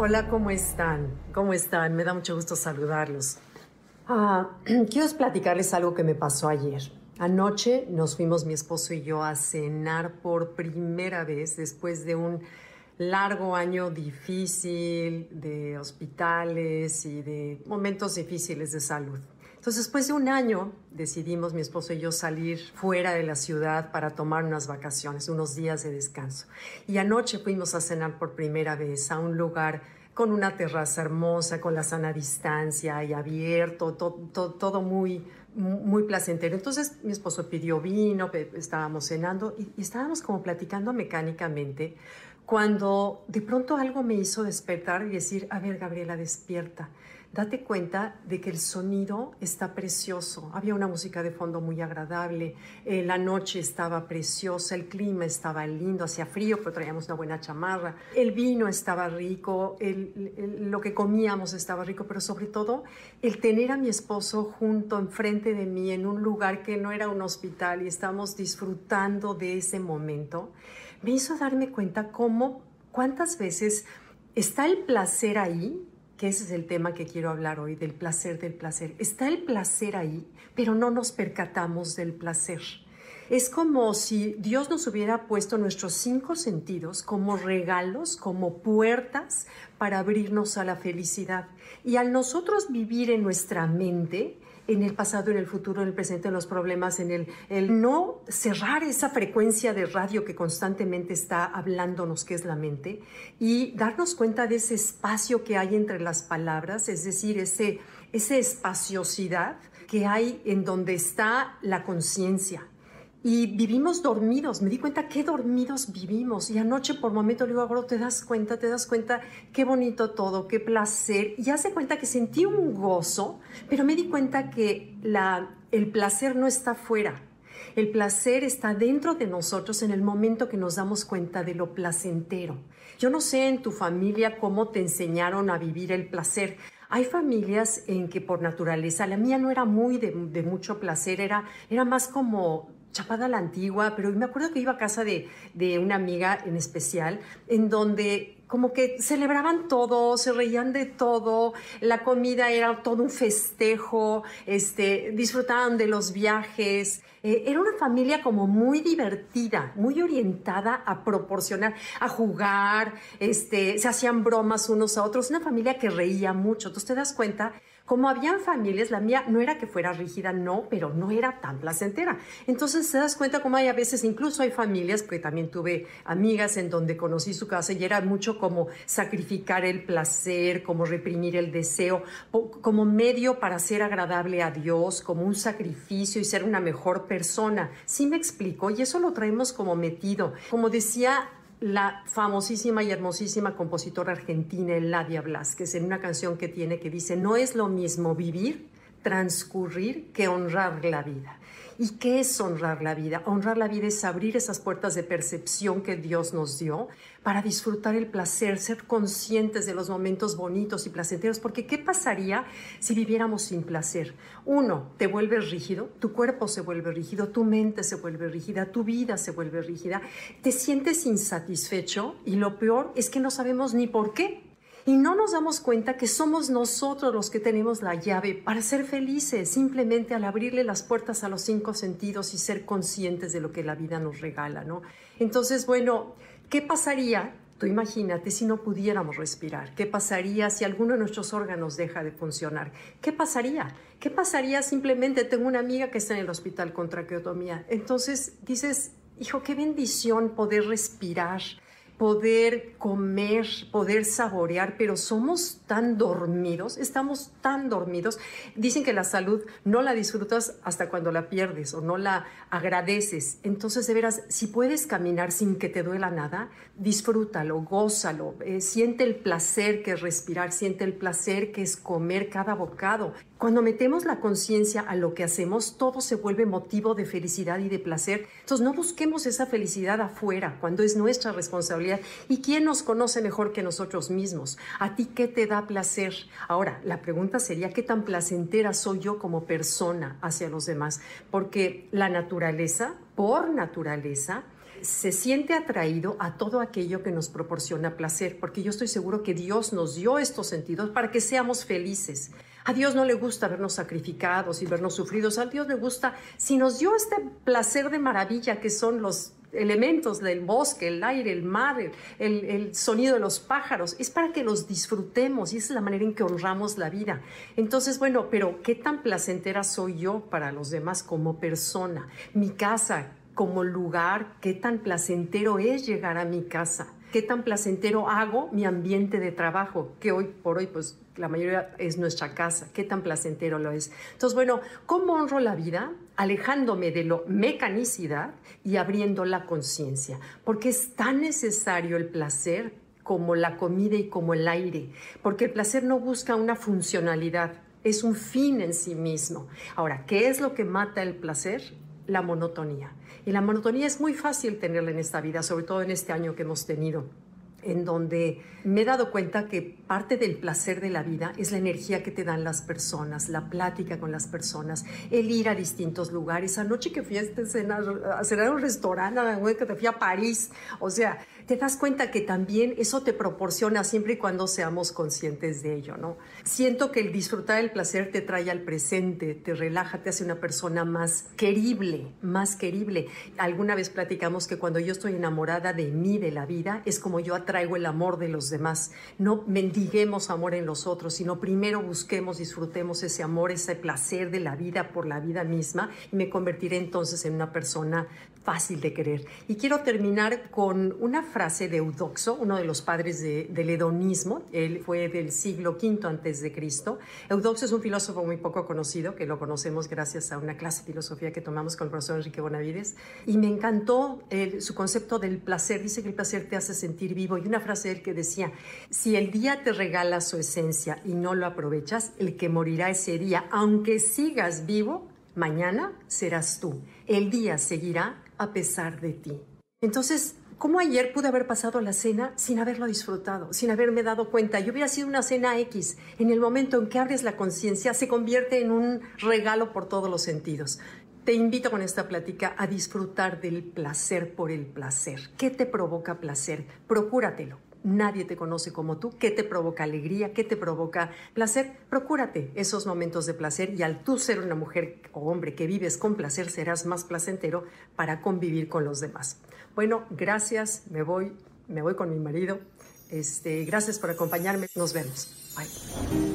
Hola, ¿cómo están? ¿Cómo están? Me da mucho gusto saludarlos. Ah, quiero platicarles algo que me pasó ayer. Anoche nos fuimos mi esposo y yo a cenar por primera vez después de un largo año difícil de hospitales y de momentos difíciles de salud. Entonces, después de un año, decidimos mi esposo y yo salir fuera de la ciudad para tomar unas vacaciones, unos días de descanso. Y anoche fuimos a cenar por primera vez a un lugar con una terraza hermosa, con la sana distancia y abierto, todo, muy, muy placentero. Entonces mi esposo pidió vino, estábamos cenando y, y estábamos como platicando mecánicamente cuando de pronto algo me hizo despertar y decir, a ver, Gabriela, despierta. Date cuenta de que el sonido está precioso. Había una música de fondo muy agradable, eh, la noche estaba preciosa, el clima estaba lindo, hacía frío, pero traíamos una buena chamarra. El vino estaba rico, lo que comíamos estaba rico, pero sobre todo el tener a mi esposo junto enfrente de mí en un lugar que no era un hospital y estamos disfrutando de ese momento me hizo darme cuenta cómo, cuántas veces está el placer ahí, que ese es el tema que quiero hablar hoy, del placer del placer. Está el placer ahí, pero no nos percatamos del placer. Es como si Dios nos hubiera puesto nuestros cinco sentidos como regalos, como puertas para abrirnos a la felicidad. Y al nosotros vivir en nuestra mente, en el pasado, en el futuro, en el presente, en los problemas, en el, el no cerrar esa frecuencia de radio que constantemente está hablándonos, que es la mente, y darnos cuenta de ese espacio que hay entre las palabras, es decir, ese, esa espaciosidad que hay en donde está la conciencia, y vivimos dormidos. Me di cuenta qué dormidos vivimos. Y anoche por momento le digo, bro, te das cuenta, te das cuenta qué bonito todo, qué placer. Y hace cuenta que sentí un gozo, pero me di cuenta que la, el placer no está fuera. El placer está dentro de nosotros en el momento que nos damos cuenta de lo placentero. Yo no sé en tu familia cómo te enseñaron a vivir el placer. Hay familias en que por naturaleza, la mía no era muy de, de mucho placer, era, era más como chapada la antigua, pero me acuerdo que iba a casa de, de una amiga en especial, en donde como que celebraban todo, se reían de todo, la comida era todo un festejo, este, disfrutaban de los viajes. Eh, era una familia como muy divertida, muy orientada a proporcionar, a jugar, este, se hacían bromas unos a otros, una familia que reía mucho. Entonces te das cuenta como habían familias, la mía no era que fuera rígida, no, pero no era tan placentera. Entonces te das cuenta como hay a veces, incluso hay familias, porque también tuve amigas en donde conocí su casa y era mucho como sacrificar el placer, como reprimir el deseo, como medio para ser agradable a Dios, como un sacrificio y ser una mejor persona. Sí me explico, y eso lo traemos como metido. Como decía la famosísima y hermosísima compositora argentina Eladia Blasquez en una canción que tiene que dice, no es lo mismo vivir, transcurrir que honrar la vida. ¿Y qué es honrar la vida? Honrar la vida es abrir esas puertas de percepción que Dios nos dio para disfrutar el placer, ser conscientes de los momentos bonitos y placenteros, porque ¿qué pasaría si viviéramos sin placer? Uno, te vuelves rígido, tu cuerpo se vuelve rígido, tu mente se vuelve rígida, tu vida se vuelve rígida, te sientes insatisfecho y lo peor es que no sabemos ni por qué y no nos damos cuenta que somos nosotros los que tenemos la llave para ser felices, simplemente al abrirle las puertas a los cinco sentidos y ser conscientes de lo que la vida nos regala, ¿no? Entonces, bueno, ¿qué pasaría? Tú imagínate si no pudiéramos respirar. ¿Qué pasaría si alguno de nuestros órganos deja de funcionar? ¿Qué pasaría? ¿Qué pasaría simplemente? Tengo una amiga que está en el hospital con traqueotomía. Entonces dices, hijo, qué bendición poder respirar poder comer, poder saborear, pero somos tan dormidos, estamos tan dormidos. Dicen que la salud no la disfrutas hasta cuando la pierdes o no la agradeces. Entonces, de veras, si puedes caminar sin que te duela nada, disfrútalo, gózalo, eh, siente el placer que es respirar, siente el placer que es comer cada bocado. Cuando metemos la conciencia a lo que hacemos, todo se vuelve motivo de felicidad y de placer. Entonces, no busquemos esa felicidad afuera, cuando es nuestra responsabilidad. ¿Y quién nos conoce mejor que nosotros mismos? ¿A ti qué te da placer? Ahora, la pregunta sería, ¿qué tan placentera soy yo como persona hacia los demás? Porque la naturaleza, por naturaleza, se siente atraído a todo aquello que nos proporciona placer, porque yo estoy seguro que Dios nos dio estos sentidos para que seamos felices. A Dios no le gusta vernos sacrificados y vernos sufridos. A Dios le gusta, si nos dio este placer de maravilla que son los elementos del bosque, el aire, el mar, el, sonido de los pájaros, es para que los disfrutemos y esa es la manera en que honramos la vida. Entonces, bueno, pero ¿qué tan placentera soy yo para los demás como persona? Mi casa como lugar, ¿qué tan placentero es llegar a mi casa? ¿Qué tan placentero hago mi ambiente de trabajo? Que hoy por hoy, pues la mayoría es nuestra casa, qué tan placentero lo es. Entonces, bueno, ¿cómo honro la vida? Alejándome de lo mecanicidad y abriendo la conciencia, porque es tan necesario el placer como la comida y como el aire, porque el placer no busca una funcionalidad, es un fin en sí mismo. Ahora, ¿qué es lo que mata el placer? La monotonía. Y la monotonía es muy fácil tenerla en esta vida, sobre todo en este año que hemos tenido en donde me he dado cuenta que parte del placer de la vida es la energía que te dan las personas, la plática con las personas, el ir a distintos lugares. Anoche que fui a, este cenar, a cenar a un restaurante, que te fui a París, o sea, te das cuenta que también eso te proporciona siempre y cuando seamos conscientes de ello, ¿no? Siento que el disfrutar el placer te trae al presente, te relaja, te hace una persona más querible, más querible. Alguna vez platicamos que cuando yo estoy enamorada de mí, de la vida, es como yo atraigo el amor de los demás. No mendiguemos amor en los otros, sino primero busquemos, disfrutemos ese amor, ese placer de la vida por la vida misma y me convertiré entonces en una persona fácil de querer. Y quiero terminar con una frase de Eudoxo, uno de los padres del hedonismo. Él fue del siglo V antes de Cristo. Eudoxo es un filósofo muy poco conocido, que lo conocemos gracias a una clase de filosofía que tomamos con el profesor Enrique Bonavides. Y me encantó su concepto del placer. Dice que el placer te hace sentir vivo. Y una frase de él que decía, si el día te regala su esencia y no lo aprovechas, el que morirá ese día, aunque sigas vivo, mañana serás tú. El día seguirá a pesar de ti. Entonces, ¿cómo ayer pude haber pasado la cena sin haberlo disfrutado, sin haberme dado cuenta? Yo hubiera sido una cena X. En el momento en que abres la conciencia, se convierte en un regalo por todos los sentidos. Te invito con esta plática a disfrutar del placer por el placer. ¿Qué te provoca placer? Procúratelo. Nadie te conoce como tú. ¿Qué te provoca alegría? ¿Qué te provoca placer? Procúrate esos momentos de placer y al tú ser una mujer o hombre que vives con placer, serás más placentero para convivir con los demás. Bueno, gracias. Me voy, me voy con mi marido. Este, gracias por acompañarme. Nos vemos. Bye.